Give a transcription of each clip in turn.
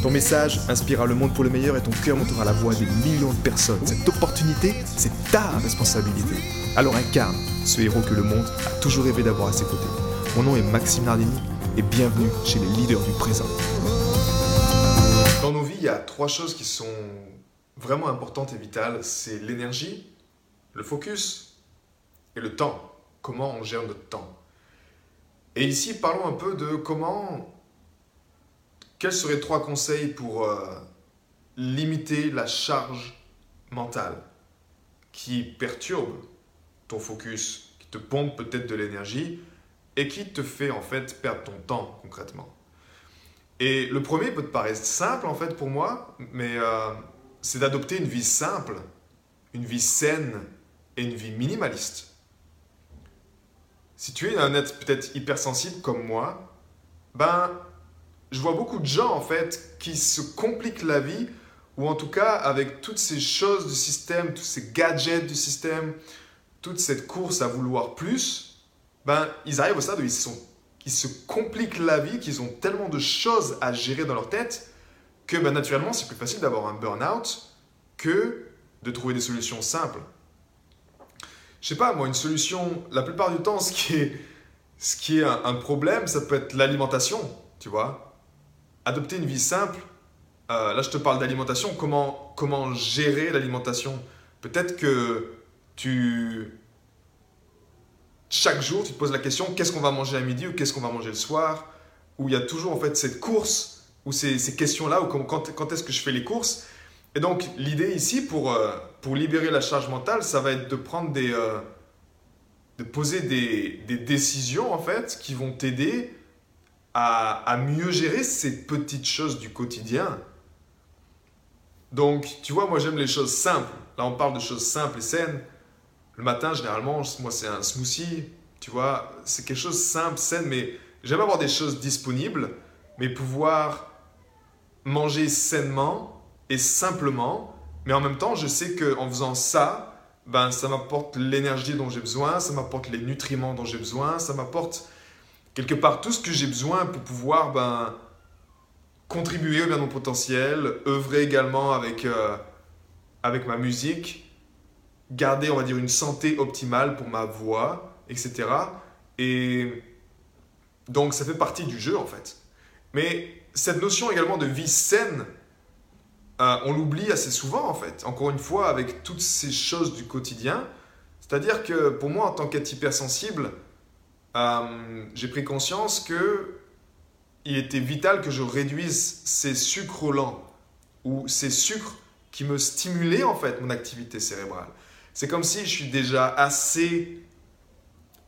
Ton message inspirera le monde pour le meilleur et ton cœur montera la voix des millions de personnes. Cette opportunité, c'est ta responsabilité. Alors incarne ce héros que le monde a toujours rêvé d'avoir à ses côtés. Mon nom est Maxime Nardini et bienvenue chez les leaders du présent. Dans nos vies, il y a trois choses qui sont vraiment importantes et vitales. C'est l'énergie, le focus et le temps. Comment on gère notre temps. Et ici, parlons un peu de comment quels seraient trois conseils pour euh, limiter la charge mentale qui perturbe ton focus, qui te pompe peut-être de l'énergie et qui te fait en fait perdre ton temps concrètement? Et le premier peut te paraître simple en fait pour moi, mais euh, c'est d'adopter une vie simple, une vie saine et une vie minimaliste. Si tu es un être peut-être hypersensible comme moi, ben je vois beaucoup de gens en fait qui se compliquent la vie, ou en tout cas avec toutes ces choses du système, tous ces gadgets du système, toute cette course à vouloir plus, ben ils arrivent au stade où ils, sont, ils se compliquent la vie, qu'ils ont tellement de choses à gérer dans leur tête, que ben, naturellement c'est plus facile d'avoir un burn-out que de trouver des solutions simples. Je sais pas, moi, une solution, la plupart du temps, ce qui est, ce qui est un problème, ça peut être l'alimentation, tu vois adopter une vie simple, euh, là je te parle d'alimentation, comment, comment gérer l'alimentation? Peut-être que tu... Chaque jour, tu te poses la question, qu'est-ce qu'on va manger à midi ou qu'est-ce qu'on va manger le soir? Où il y a toujours en fait cette course, ou ces, ces questions-là, ou quand, quand est-ce que je fais les courses? Et donc l'idée ici, pour, euh, pour libérer la charge mentale, ça va être de prendre des... Euh, de poser des, des décisions en fait qui vont t'aider à, mieux gérer ces petites choses du quotidien. Donc, tu vois, moi j'aime les choses simples. Là, on parle de choses simples et saines. Le matin, généralement, moi, c'est un smoothie. Tu vois, c'est quelque chose de simple, sain, mais j'aime avoir des choses disponibles, mais pouvoir manger sainement et simplement. Mais en même temps, je sais qu'en faisant ça, ben, ça m'apporte l'énergie dont j'ai besoin, ça m'apporte les nutriments dont j'ai besoin, ça m'apporte quelque part tout ce que j'ai besoin pour pouvoir ben, contribuer à mon potentiel, œuvrer également avec, euh, avec ma musique, garder, on va dire, une santé optimale pour ma voix, etc. Et donc ça fait partie du jeu en fait. Mais cette notion également de vie saine, euh, on l'oublie assez souvent en fait. Encore une fois, avec toutes ces choses du quotidien. C'est-à-dire que pour moi, en tant qu'être hypersensible, euh, j'ai pris conscience que il était vital que je réduise ces sucres lents ou ces sucres qui me stimulaient en fait mon activité cérébrale. C'est comme si je suis déjà assez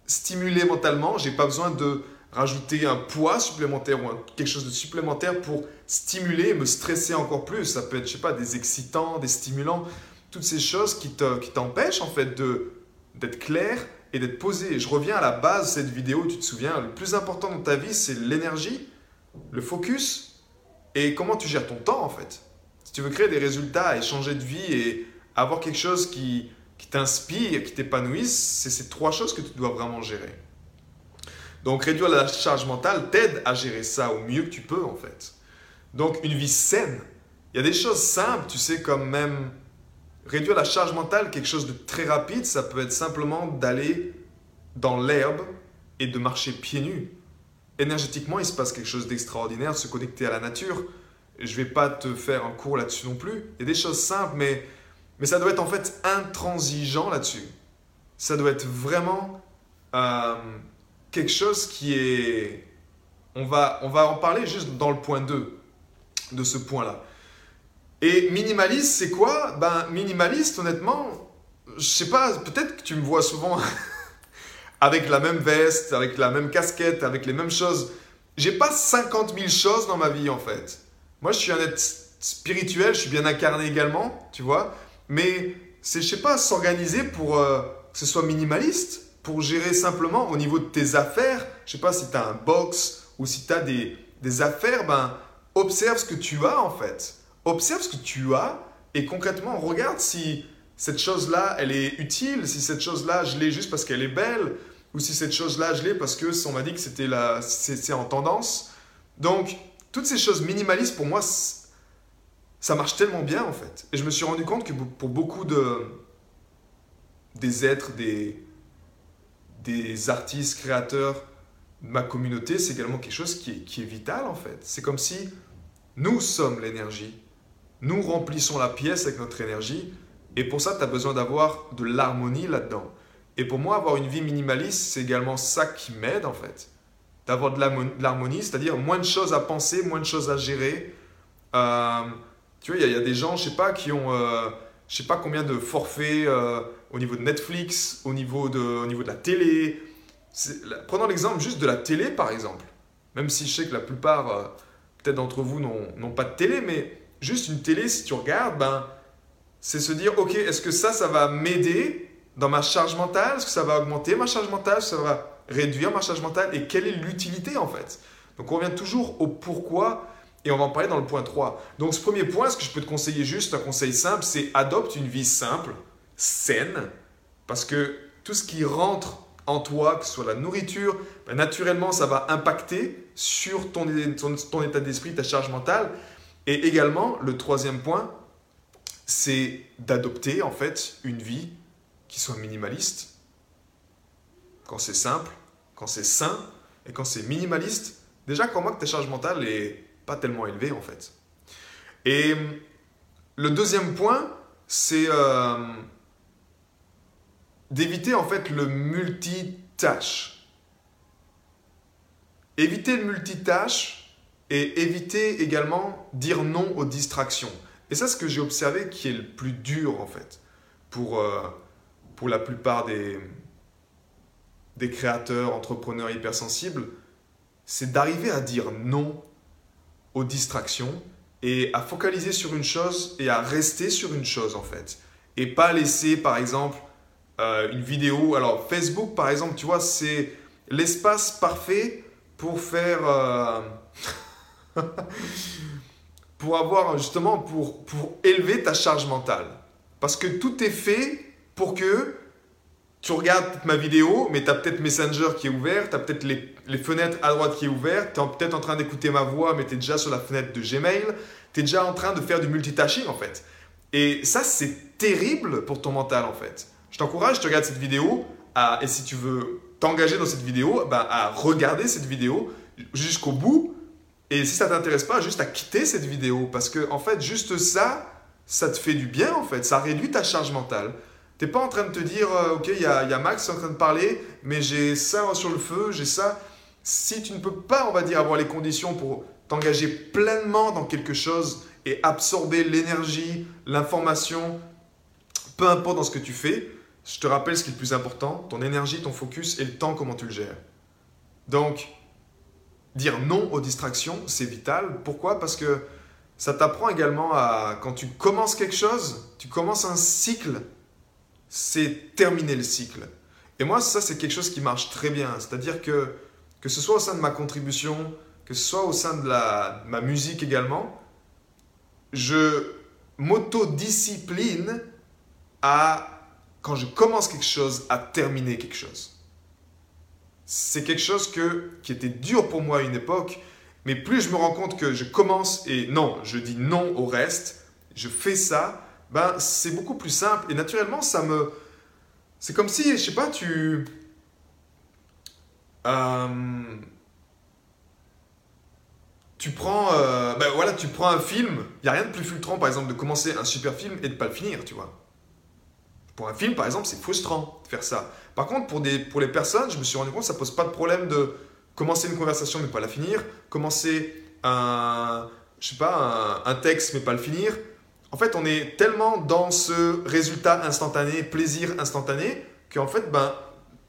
stimulé mentalement, j'ai pas besoin de rajouter un poids supplémentaire ou quelque chose de supplémentaire pour stimuler et me stresser encore plus. Ça peut être, je sais pas, des excitants, des stimulants, toutes ces choses qui t'empêchent en fait d'être clair, et d'être posé. Je reviens à la base de cette vidéo, tu te souviens, le plus important dans ta vie, c'est l'énergie, le focus et comment tu gères ton temps en fait. Si tu veux créer des résultats et changer de vie et avoir quelque chose qui, qui t'inspire, qui t'épanouisse, c'est ces trois choses que tu dois vraiment gérer. Donc réduire la charge mentale t'aide à gérer ça au mieux que tu peux en fait. Donc une vie saine. Il y a des choses simples, tu sais, comme même Réduire la charge mentale, quelque chose de très rapide, ça peut être simplement d'aller dans l'herbe et de marcher pieds nus. Énergétiquement, il se passe quelque chose d'extraordinaire, de se connecter à la nature. Je ne vais pas te faire un cours là-dessus non plus. Il y a des choses simples, mais, mais ça doit être en fait intransigeant là-dessus. Ça doit être vraiment euh, quelque chose qui est... On va, on va en parler juste dans le point 2 de ce point-là. Et minimaliste, c'est quoi? Ben, minimaliste, honnêtement, je sais pas, peut-être que tu me vois souvent avec la même veste, avec la même casquette, avec les mêmes choses. J'ai pas 50 000 choses dans ma vie, en fait. Moi, je suis un être spirituel, je suis bien incarné également, tu vois. Mais c'est, je sais pas, s'organiser pour euh, que ce soit minimaliste, pour gérer simplement au niveau de tes affaires. Je sais pas si tu as un box ou si tu as des, des affaires, ben, observe ce que tu as en fait. Observe ce que tu as et concrètement, regarde si cette chose-là, elle est utile, si cette chose-là, je l'ai juste parce qu'elle est belle, ou si cette chose-là, je l'ai parce que on m'a dit que c'était la, c'est en tendance. Donc, toutes ces choses minimalistes, pour moi, ça marche tellement bien en fait. Et je me suis rendu compte que pour beaucoup de des êtres, des, des artistes, créateurs, ma communauté, c'est également quelque chose qui est, qui est vital en fait. C'est comme si nous sommes l'énergie. Nous remplissons la pièce avec notre énergie. Et pour ça, tu as besoin d'avoir de l'harmonie là-dedans. Et pour moi, avoir une vie minimaliste, c'est également ça qui m'aide en fait. D'avoir de l'harmonie, c'est-à-dire moins de choses à penser, moins de choses à gérer. Euh, tu vois, il y, a des gens, je sais pas, qui ont, euh, je sais pas combien de forfaits euh, au niveau de Netflix, au niveau de, au niveau de la télé. Prenons l'exemple juste de la télé, par exemple. Même si je sais que la plupart, peut-être d'entre vous, n'ont pas de télé, mais juste une télé, si tu regardes, ben, c'est se dire, ok, est-ce que ça, ça va m'aider dans ma charge mentale? Est-ce que ça va augmenter ma charge mentale? Est-ce que ça va réduire ma charge mentale? Et quelle est l'utilité en fait? Donc on revient toujours au pourquoi et on va en parler dans le point 3. Donc ce premier point, ce que je peux te conseiller juste, un conseil simple, c'est adopte une vie simple, saine, parce que tout ce qui rentre en toi, que ce soit la nourriture, ben, naturellement ça va impacter sur ton, ton état d'esprit, ta charge mentale. Et également, le troisième point, c'est d'adopter en fait une vie qui soit minimaliste. Quand c'est simple, quand c'est sain et quand c'est minimaliste, déjà quand moi que ta charge mentale est pas tellement élevée en fait. Et le deuxième point, c'est euh, d'éviter en fait le multitâche. Éviter le multitâche et éviter également dire non aux distractions. Et ça, ce que j'ai observé qui est le plus dur en fait pour, euh, pour la plupart des, des créateurs, entrepreneurs hypersensibles, c'est d'arriver à dire non aux distractions et à focaliser sur une chose et à rester sur une chose en fait. Et pas laisser par exemple euh, une vidéo. Alors Facebook par exemple, tu vois, c'est l'espace parfait pour faire... Euh, pour avoir justement, pour, pour élever ta charge mentale. Parce que tout est fait pour que tu regardes ma vidéo, mais tu as peut-être Messenger qui est ouvert, tu as peut-être les, les, fenêtres à droite qui est ouverte, tu es peut-être en train d'écouter ma voix, mais tu es déjà sur la fenêtre de Gmail, tu es déjà en train de faire du multitasking en fait. Et ça, c'est terrible pour ton mental en fait. Je t'encourage, tu regardes cette vidéo, à, et si tu veux t'engager dans cette vidéo, ben, à regarder cette vidéo jusqu'au bout et si ça t'intéresse pas, juste à quitter cette vidéo parce que en fait, juste ça, ça te fait du bien en fait, ça réduit ta charge mentale. T'es pas en train de te dire, euh, ok, il y a, y a Max en train de parler, mais j'ai ça sur le feu, j'ai ça. Si tu ne peux pas, on va dire, avoir les conditions pour t'engager pleinement dans quelque chose et absorber l'énergie, l'information, peu importe dans ce que tu fais, je te rappelle ce qui est le plus important, ton énergie, ton focus et le temps, comment tu le gères. Donc, dire non aux distractions, c'est vital. Pourquoi? Parce que ça t'apprend également à, quand tu commences quelque chose, tu commences un cycle, c'est terminer le cycle. Et moi, ça, c'est quelque chose qui marche très bien. C'est-à-dire que, que ce soit au sein de ma contribution, que ce soit au sein de, la, ma musique également, je m'auto-discipline à, quand je commence quelque chose, à terminer quelque chose c'est quelque chose que, qui était dur pour moi à une époque, mais plus je me rends compte que je commence et non, je dis non au reste, je fais ça, ben c'est beaucoup plus simple et naturellement ça me... C'est comme si, je sais pas, tu... Euh, tu prends, euh, ben voilà, tu prends un film, il n'y a rien de plus filtrant par exemple de commencer un super film et de pas le finir, tu vois. Pour un film, par exemple, c'est frustrant de faire ça. Par contre, pour, des, pour les personnes, je me suis rendu compte que ça pose pas de problème de commencer une conversation mais pas la finir, commencer un, je sais pas, un, texte mais pas le finir. En fait, on est tellement dans ce résultat instantané, plaisir instantané, qu'en fait, ben,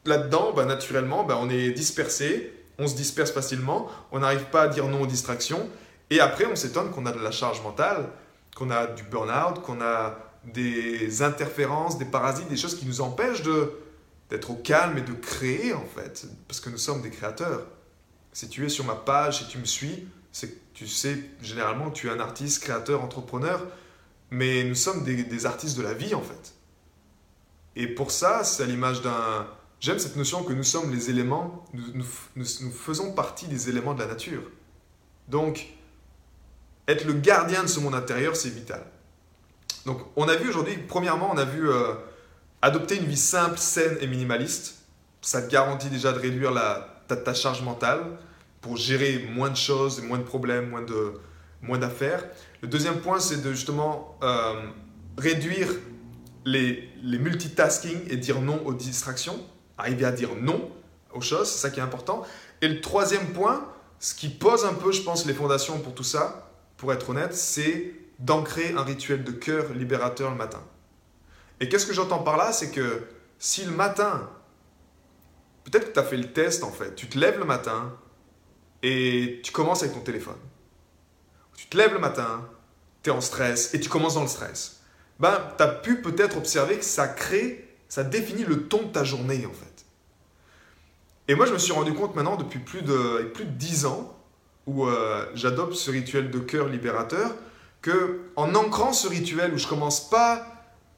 là-dedans, ben, naturellement, ben, on est dispersé, on se disperse facilement, on n'arrive pas à dire non aux distractions, et après, on s'étonne qu'on a de la charge mentale qu'on a du burn-out, qu'on a des interférences, des parasites, des choses qui nous empêchent de d'être au calme et de créer en fait, parce que nous sommes des créateurs. Si tu es sur ma page, si tu me suis, c'est que tu sais généralement tu es un artiste, créateur, entrepreneur, mais nous sommes des, artistes de la vie en fait. Et pour ça, c'est à l'image d'un... J'aime cette notion que nous sommes les éléments, nous, nous faisons partie des éléments de la nature. Donc, être le gardien de ce monde intérieur, c'est vital. Donc, on a vu aujourd'hui, premièrement, on a vu euh, adopter une vie simple, saine et minimaliste. Ça te garantit déjà de réduire la, ta, charge mentale pour gérer moins de choses, moins de problèmes, moins de moins d'affaires. Le deuxième point, c'est de justement euh, réduire les, les multitasking et dire non aux distractions. Arriver à dire non aux choses, c'est ça qui est important. Et le troisième point, ce qui pose un peu, je pense, les fondations pour tout ça, pour être honnête, c'est d'ancrer un rituel de cœur libérateur le matin. Et qu'est-ce que j'entends par là? C'est que si le matin, peut-être que tu as fait le test en fait, tu te lèves le matin et tu commences avec ton téléphone. Tu te lèves le matin, tu es en stress et tu commences dans le stress. Ben, tu as pu peut-être observer que ça crée, ça définit le ton de ta journée en fait. Et moi, je me suis rendu compte maintenant, depuis plus de, plus de 10 ans, où euh, j'adopte ce rituel de cœur libérateur, que en ancrant ce rituel où je commence pas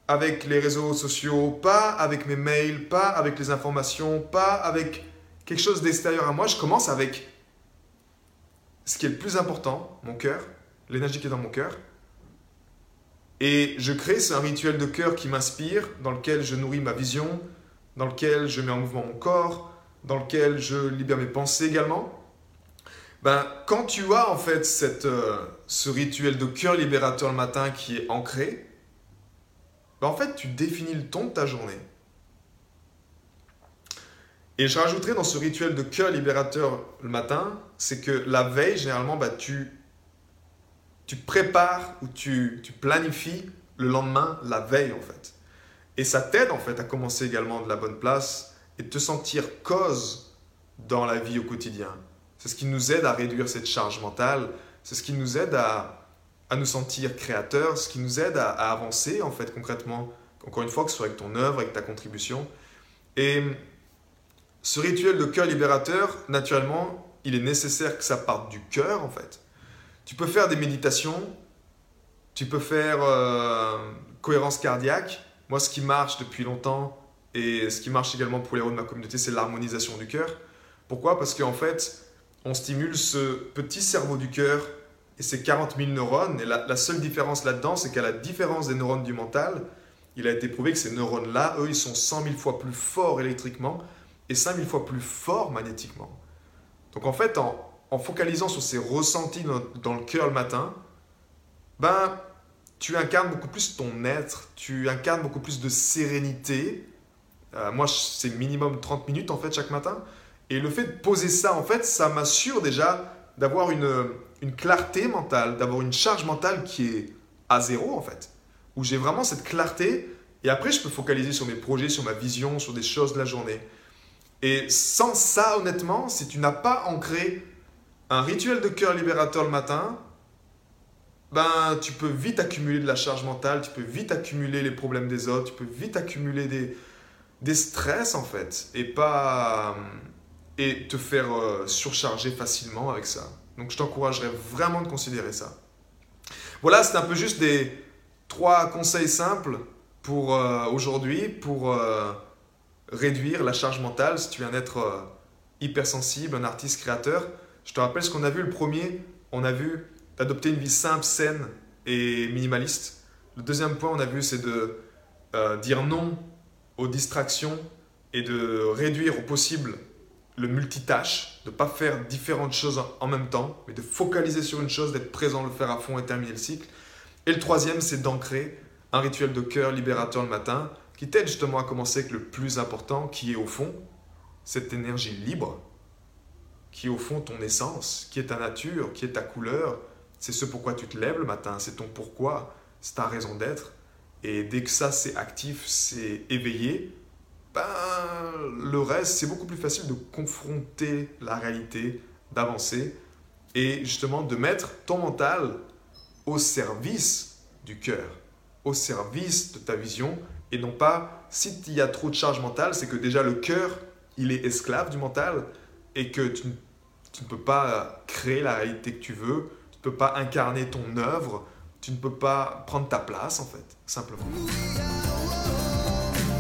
avec les réseaux sociaux, pas avec mes mails, pas avec les informations, pas avec quelque chose d'extérieur à moi, je commence avec ce qui est le plus important, mon cœur, l'énergie qui est dans mon cœur. Et je crée un rituel de cœur qui m'inspire, dans lequel je nourris ma vision, dans lequel je mets en mouvement mon corps, dans lequel je libère mes pensées également. Ben, quand tu as en fait cette, euh, ce rituel de cœur libérateur le matin qui est ancré, ben, en fait tu définis le ton de ta journée. Et je rajouterai dans ce rituel de cœur libérateur le matin, c'est que la veille, généralement, ben, tu, tu prépares ou tu, tu planifies le lendemain, la veille en fait. Et ça t'aide en fait à commencer également de la bonne place, et te sentir cause dans la vie au quotidien. C'est ce qui nous aide à réduire cette charge mentale, c'est ce qui nous aide à, à nous sentir créateurs, ce qui nous aide à, avancer en fait concrètement, encore une fois, que ce soit avec ton œuvre, avec ta contribution. Et ce rituel de cœur libérateur, naturellement, il est nécessaire que ça parte du cœur en fait. Tu peux faire des méditations, tu peux faire euh, cohérence cardiaque. Moi, ce qui marche depuis longtemps, et ce qui marche également pour les héros de ma communauté, c'est l'harmonisation du cœur. Pourquoi? Parce qu'en fait, on stimule ce petit cerveau du cœur et ses 40 000 neurones. Et la, seule différence là-dedans, c'est qu'à la différence des neurones du mental, il a été prouvé que ces neurones-là, eux, ils sont 100 000 fois plus forts électriquement et 5 000 fois plus forts magnétiquement. Donc en fait, en, focalisant sur ces ressentis dans, le cœur le matin, ben, tu incarnes beaucoup plus ton être, tu incarnes beaucoup plus de sérénité, euh, moi, c'est minimum 30 minutes en fait chaque matin. Et le fait de poser ça, en fait, ça m'assure déjà d'avoir une, une clarté mentale, d'avoir une charge mentale qui est à zéro en fait. Où j'ai vraiment cette clarté et après je peux focaliser sur mes projets, sur ma vision, sur des choses de la journée. Et sans ça, honnêtement, si tu n'as pas ancré un rituel de cœur libérateur le matin, ben, tu peux vite accumuler de la charge mentale, tu peux vite accumuler les problèmes des autres, tu peux vite accumuler des, des stress en fait et pas et te faire euh, surcharger facilement avec ça. Donc je t'encouragerais vraiment de considérer ça. Voilà, c'est un peu juste des trois conseils simples pour euh, aujourd'hui pour euh, réduire la charge mentale si tu es un être hypersensible, un artiste créateur. Je te rappelle ce qu'on a vu le premier, on a vu d'adopter une vie simple, saine et minimaliste. Le deuxième point, on a vu, c'est de dire non aux distractions et de réduire au possible le multitâche, de ne pas faire différentes choses en même temps, mais de focaliser sur une chose, d'être présent, le faire à fond et terminer le cycle. Et le troisième, c'est d'ancrer un rituel de cœur libérateur le matin qui t'aide justement à commencer avec le plus important, qui est au fond cette énergie libre, qui est au fond ton essence, qui est ta nature, qui est ta couleur. C'est ce pourquoi tu te lèves le matin, c'est ton pourquoi, c'est ta raison d'être. Et dès que ça c'est actif, c'est éveillé, ben, le reste, c'est beaucoup plus facile de confronter la réalité, d'avancer et justement de mettre ton mental au service du cœur, au service de ta vision, et non pas, si il y a trop de charge mentale, c'est que déjà le cœur, il est esclave du mental, et que tu, tu ne peux pas créer la réalité que tu veux, tu ne peux pas incarner ton œuvre, tu ne peux pas prendre ta place en fait, simplement.